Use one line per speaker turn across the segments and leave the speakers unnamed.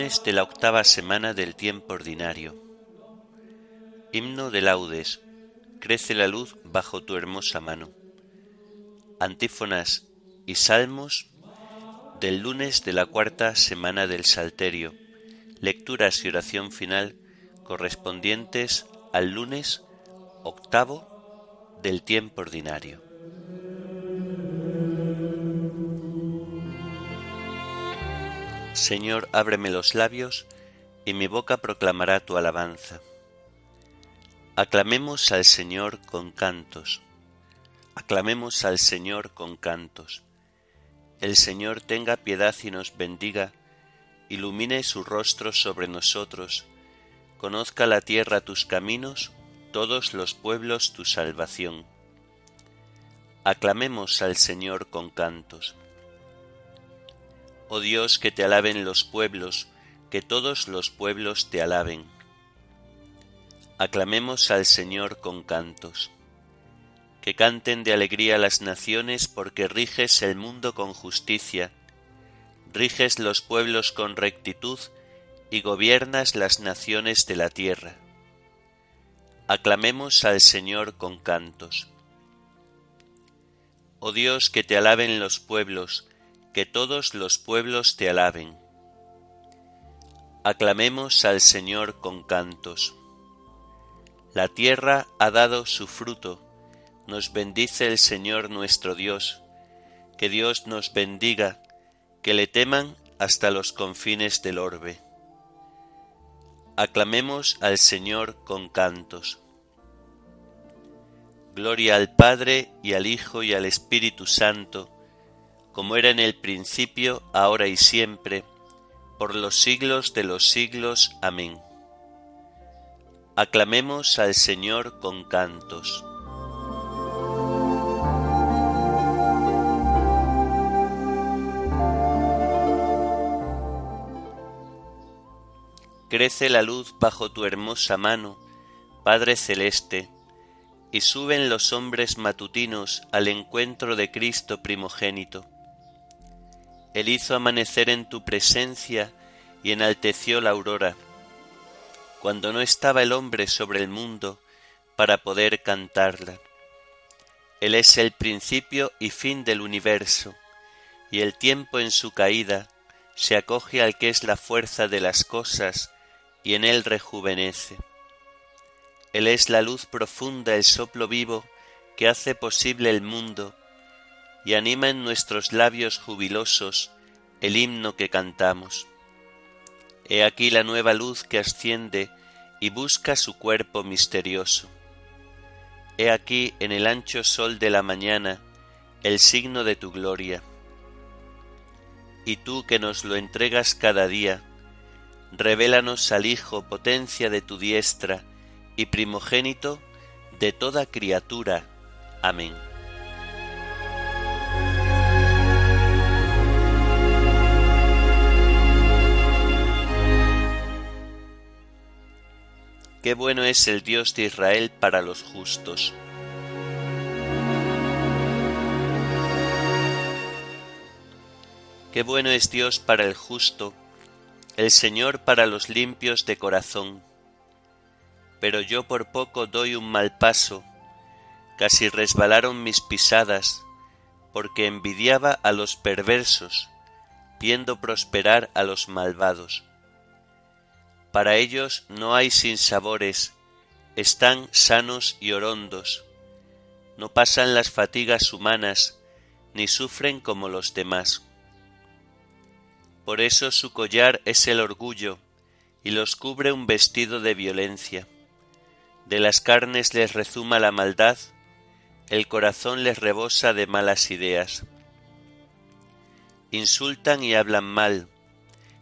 la octava semana del tiempo ordinario. Himno de laudes. Crece la luz bajo tu hermosa mano. Antífonas y salmos del lunes de la cuarta semana del Salterio. Lecturas y oración final correspondientes al lunes octavo del tiempo ordinario. Señor, ábreme los labios, y mi boca proclamará tu alabanza. Aclamemos al Señor con cantos. Aclamemos al Señor con cantos. El Señor tenga piedad y nos bendiga, ilumine su rostro sobre nosotros, conozca la tierra tus caminos, todos los pueblos tu salvación. Aclamemos al Señor con cantos. Oh Dios, que te alaben los pueblos, que todos los pueblos te alaben. Aclamemos al Señor con cantos. Que canten de alegría las naciones porque riges el mundo con justicia, riges los pueblos con rectitud y gobiernas las naciones de la tierra. Aclamemos al Señor con cantos. Oh Dios, que te alaben los pueblos, que todos los pueblos te alaben. Aclamemos al Señor con cantos. La tierra ha dado su fruto, nos bendice el Señor nuestro Dios, que Dios nos bendiga, que le teman hasta los confines del orbe. Aclamemos al Señor con cantos. Gloria al Padre y al Hijo y al Espíritu Santo, como era en el principio, ahora y siempre, por los siglos de los siglos. Amén. Aclamemos al Señor con cantos. Crece la luz bajo tu hermosa mano, Padre Celeste, y suben los hombres matutinos al encuentro de Cristo primogénito él hizo amanecer en tu presencia y enalteció la aurora, cuando no estaba el hombre sobre el mundo para poder cantarla. Él es el principio y fin del universo, y el tiempo en su caída se acoge al que es la fuerza de las cosas y en él rejuvenece. Él es la luz profunda, el soplo vivo que hace posible el mundo y anima en nuestros labios jubilosos el himno que cantamos. He aquí la nueva luz que asciende y busca su cuerpo misterioso. He aquí en el ancho sol de la mañana el signo de tu gloria. Y tú que nos lo entregas cada día, revélanos al Hijo potencia de tu diestra y primogénito de toda criatura. Amén. Qué bueno es el Dios de Israel para los justos. Qué bueno es Dios para el justo, el Señor para los limpios de corazón. Pero yo por poco doy un mal paso, casi resbalaron mis pisadas, porque envidiaba a los perversos, viendo prosperar a los malvados. Para ellos no hay sinsabores, están sanos y orondos, no pasan las fatigas humanas, ni sufren como los demás. Por eso su collar es el orgullo, y los cubre un vestido de violencia. De las carnes les rezuma la maldad, el corazón les rebosa de malas ideas. Insultan y hablan mal,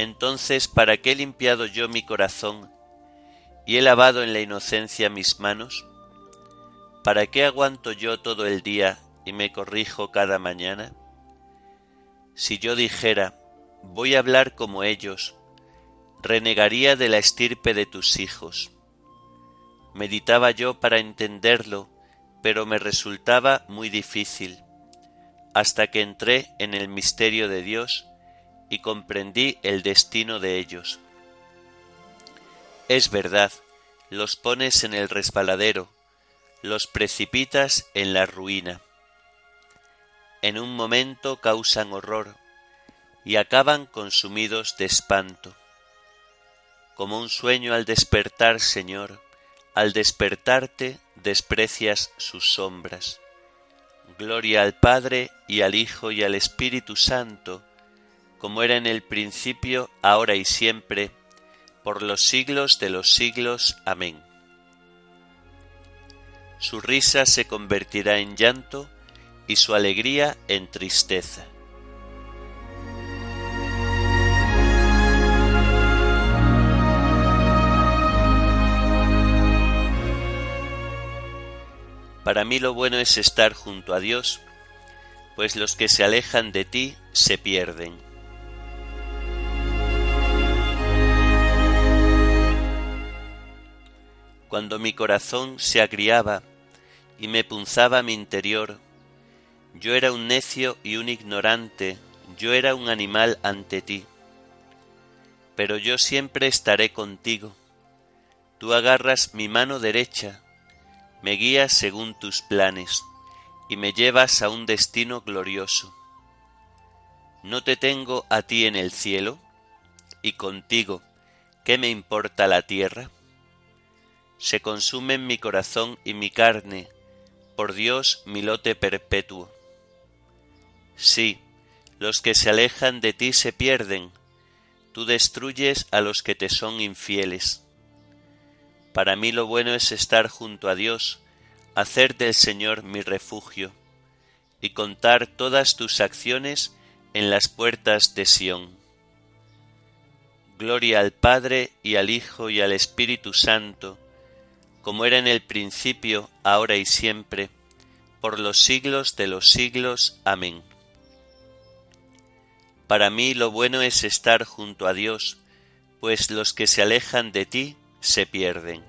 Entonces, ¿para qué he limpiado yo mi corazón y he lavado en la inocencia mis manos? ¿Para qué aguanto yo todo el día y me corrijo cada mañana? Si yo dijera, voy a hablar como ellos, renegaría de la estirpe de tus hijos. Meditaba yo para entenderlo, pero me resultaba muy difícil, hasta que entré en el misterio de Dios y comprendí el destino de ellos. Es verdad, los pones en el resbaladero, los precipitas en la ruina. En un momento causan horror y acaban consumidos de espanto. Como un sueño al despertar, Señor, al despertarte desprecias sus sombras. Gloria al Padre y al Hijo y al Espíritu Santo, como era en el principio, ahora y siempre, por los siglos de los siglos. Amén. Su risa se convertirá en llanto y su alegría en tristeza. Para mí lo bueno es estar junto a Dios, pues los que se alejan de ti se pierden. Cuando mi corazón se agriaba y me punzaba mi interior, yo era un necio y un ignorante, yo era un animal ante ti. Pero yo siempre estaré contigo. Tú agarras mi mano derecha, me guías según tus planes y me llevas a un destino glorioso. ¿No te tengo a ti en el cielo? Y contigo, ¿qué me importa la tierra? Se consumen mi corazón y mi carne, por Dios mi lote perpetuo. Sí, los que se alejan de ti se pierden, tú destruyes a los que te son infieles. Para mí lo bueno es estar junto a Dios, hacer del Señor mi refugio, y contar todas tus acciones en las puertas de Sión. Gloria al Padre y al Hijo y al Espíritu Santo, como era en el principio, ahora y siempre, por los siglos de los siglos. Amén. Para mí lo bueno es estar junto a Dios, pues los que se alejan de ti se pierden.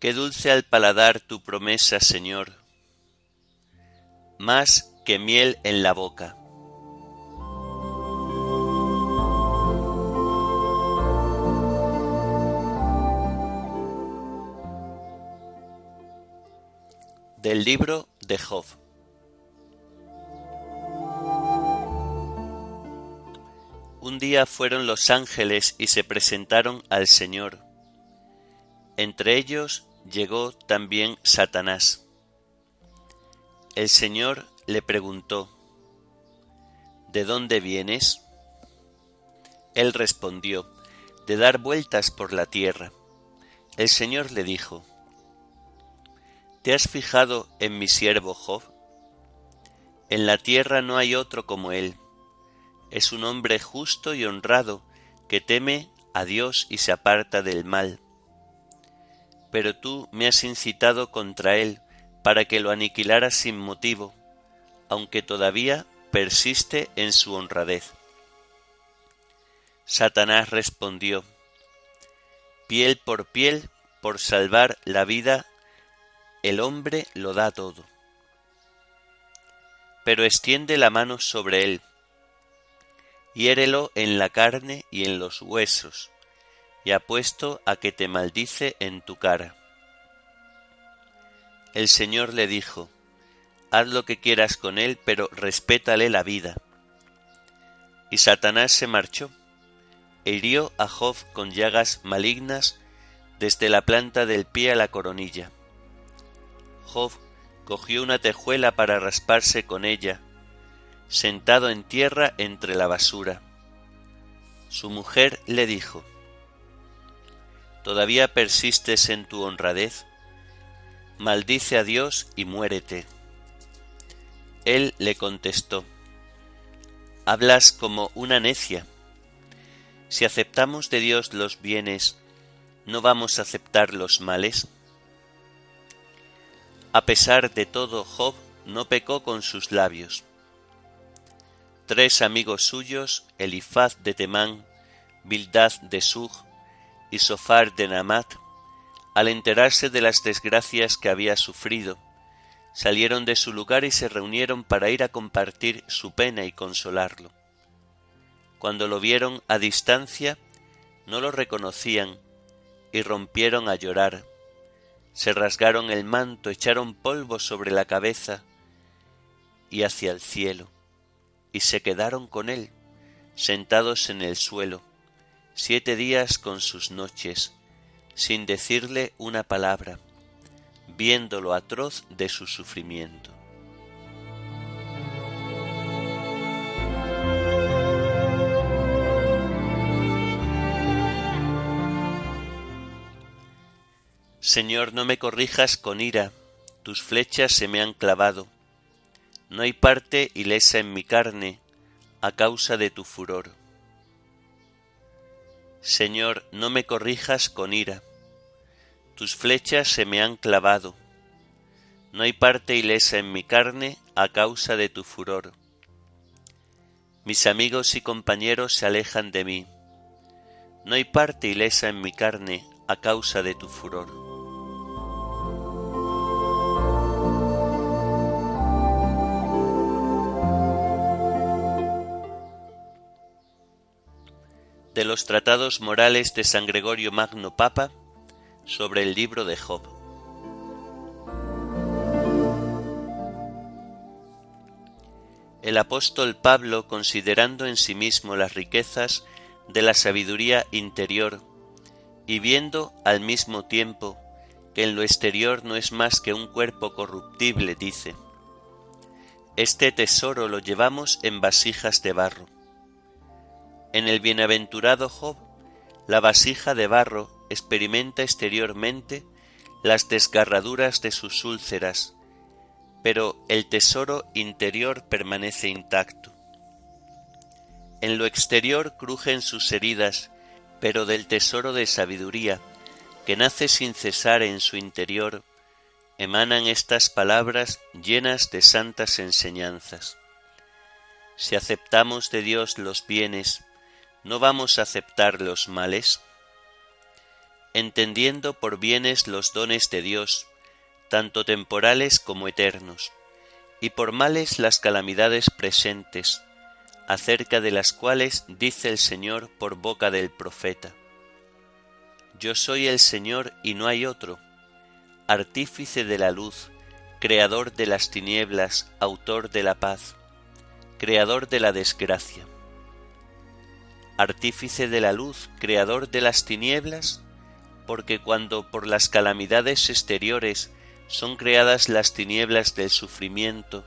Qué dulce al paladar tu promesa, Señor más que miel en la boca. Del libro de Job. Un día fueron los ángeles y se presentaron al Señor. Entre ellos llegó también Satanás. El Señor le preguntó, ¿De dónde vienes? Él respondió, de dar vueltas por la tierra. El Señor le dijo, ¿Te has fijado en mi siervo Job? En la tierra no hay otro como él. Es un hombre justo y honrado que teme a Dios y se aparta del mal. Pero tú me has incitado contra él para que lo aniquilara sin motivo, aunque todavía persiste en su honradez. Satanás respondió, Piel por piel, por salvar la vida, el hombre lo da todo. Pero extiende la mano sobre él. hiérelo en la carne y en los huesos, y apuesto a que te maldice en tu cara. El Señor le dijo, Haz lo que quieras con él, pero respétale la vida. Y Satanás se marchó, e hirió a Job con llagas malignas desde la planta del pie a la coronilla. Job cogió una tejuela para rasparse con ella, sentado en tierra entre la basura. Su mujer le dijo, ¿Todavía persistes en tu honradez? Maldice a Dios y muérete. Él le contestó, Hablas como una necia. Si aceptamos de Dios los bienes, ¿no vamos a aceptar los males? A pesar de todo, Job no pecó con sus labios tres amigos suyos, Elifaz de Temán, Bildad de Sug y Sofar de Namat, al enterarse de las desgracias que había sufrido, salieron de su lugar y se reunieron para ir a compartir su pena y consolarlo. Cuando lo vieron a distancia, no lo reconocían y rompieron a llorar. Se rasgaron el manto, echaron polvo sobre la cabeza y hacia el cielo y se quedaron con él, sentados en el suelo, siete días con sus noches, sin decirle una palabra, viendo lo atroz de su sufrimiento. Señor, no me corrijas con ira, tus flechas se me han clavado no hay parte ilesa en mi carne a causa de tu furor. Señor, no me corrijas con ira, tus flechas se me han clavado, no hay parte ilesa en mi carne a causa de tu furor. Mis amigos y compañeros se alejan de mí, no hay parte ilesa en mi carne a causa de tu furor. De los tratados morales de San Gregorio Magno Papa sobre el libro de Job. El apóstol Pablo, considerando en sí mismo las riquezas de la sabiduría interior y viendo al mismo tiempo que en lo exterior no es más que un cuerpo corruptible, dice, Este tesoro lo llevamos en vasijas de barro en el bienaventurado Job, la vasija de barro experimenta exteriormente las desgarraduras de sus úlceras, pero el tesoro interior permanece intacto. En lo exterior crujen sus heridas, pero del tesoro de sabiduría, que nace sin cesar en su interior, emanan estas palabras llenas de santas enseñanzas. Si aceptamos de Dios los bienes, ¿no vamos a aceptar los males? Entendiendo por bienes los dones de Dios, tanto temporales como eternos, y por males las calamidades presentes, acerca de las cuales dice el Señor por boca del profeta. Yo soy el Señor y no hay otro, artífice de la luz, creador de las tinieblas, autor de la paz, creador de la desgracia artífice de la luz, creador de las tinieblas, porque cuando por las calamidades exteriores son creadas las tinieblas del sufrimiento,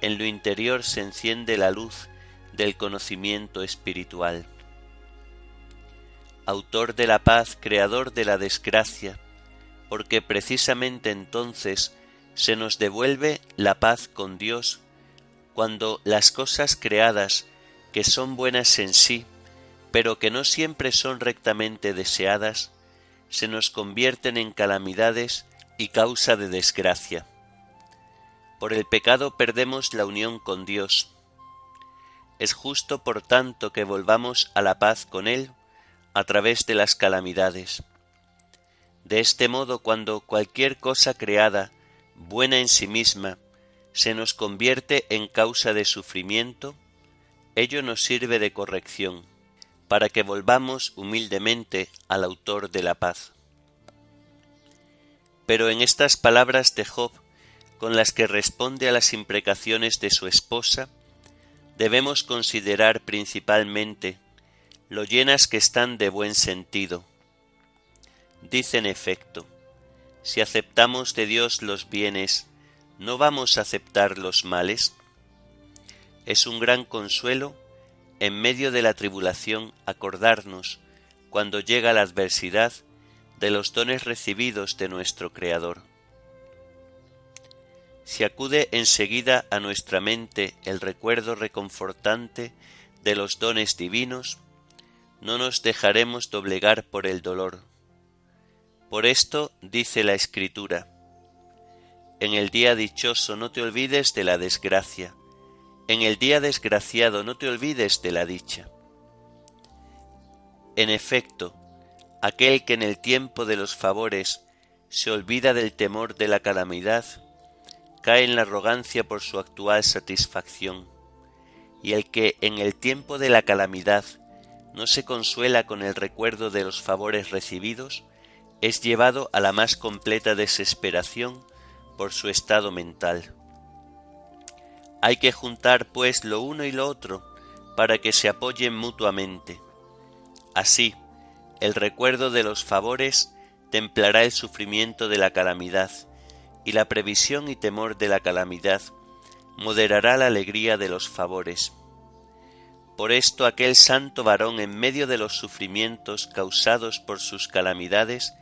en lo interior se enciende la luz del conocimiento espiritual. Autor de la paz, creador de la desgracia, porque precisamente entonces se nos devuelve la paz con Dios, cuando las cosas creadas, que son buenas en sí, pero que no siempre son rectamente deseadas, se nos convierten en calamidades y causa de desgracia. Por el pecado perdemos la unión con Dios. Es justo, por tanto, que volvamos a la paz con Él a través de las calamidades. De este modo, cuando cualquier cosa creada, buena en sí misma, se nos convierte en causa de sufrimiento, ello nos sirve de corrección, para que volvamos humildemente al autor de la paz. Pero en estas palabras de Job, con las que responde a las imprecaciones de su esposa, debemos considerar principalmente lo llenas que están de buen sentido. Dice en efecto, si aceptamos de Dios los bienes, ¿no vamos a aceptar los males? Es un gran consuelo en medio de la tribulación acordarnos, cuando llega la adversidad, de los dones recibidos de nuestro Creador. Si acude enseguida a nuestra mente el recuerdo reconfortante de los dones divinos, no nos dejaremos doblegar por el dolor. Por esto dice la Escritura, En el día dichoso no te olvides de la desgracia, en el día desgraciado no te olvides de la dicha. En efecto, aquel que en el tiempo de los favores se olvida del temor de la calamidad, cae en la arrogancia por su actual satisfacción, y el que en el tiempo de la calamidad no se consuela con el recuerdo de los favores recibidos, es llevado a la más completa desesperación por su estado mental. Hay que juntar pues lo uno y lo otro para que se apoyen mutuamente. Así, el recuerdo de los favores templará el sufrimiento de la calamidad, y la previsión y temor de la calamidad moderará la alegría de los favores. Por esto aquel santo varón en medio de los sufrimientos causados por sus calamidades,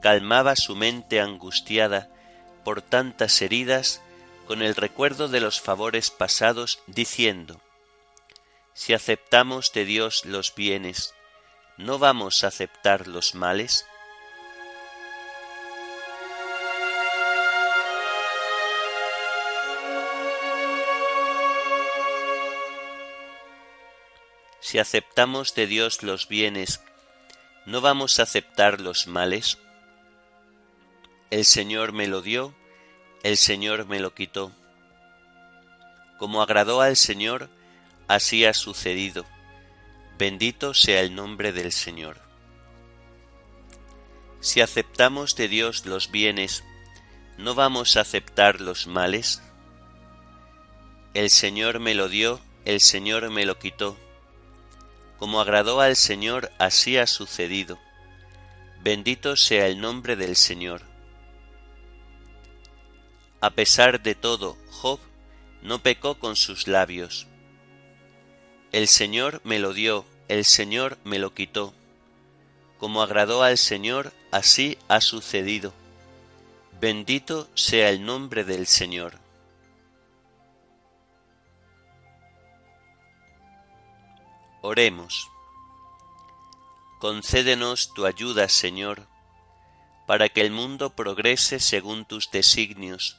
calmaba su mente angustiada por tantas heridas con el recuerdo de los favores pasados, diciendo, Si aceptamos de Dios los bienes, ¿no vamos a aceptar los males? Si aceptamos de Dios los bienes, ¿no vamos a aceptar los males? El Señor me lo dio, el Señor me lo quitó. Como agradó al Señor, así ha sucedido. Bendito sea el nombre del Señor. Si aceptamos de Dios los bienes, ¿no vamos a aceptar los males? El Señor me lo dio, el Señor me lo quitó. Como agradó al Señor, así ha sucedido. Bendito sea el nombre del Señor. A pesar de todo, Job no pecó con sus labios. El Señor me lo dio, el Señor me lo quitó. Como agradó al Señor, así ha sucedido. Bendito sea el nombre del Señor. Oremos. Concédenos tu ayuda, Señor, para que el mundo progrese según tus designios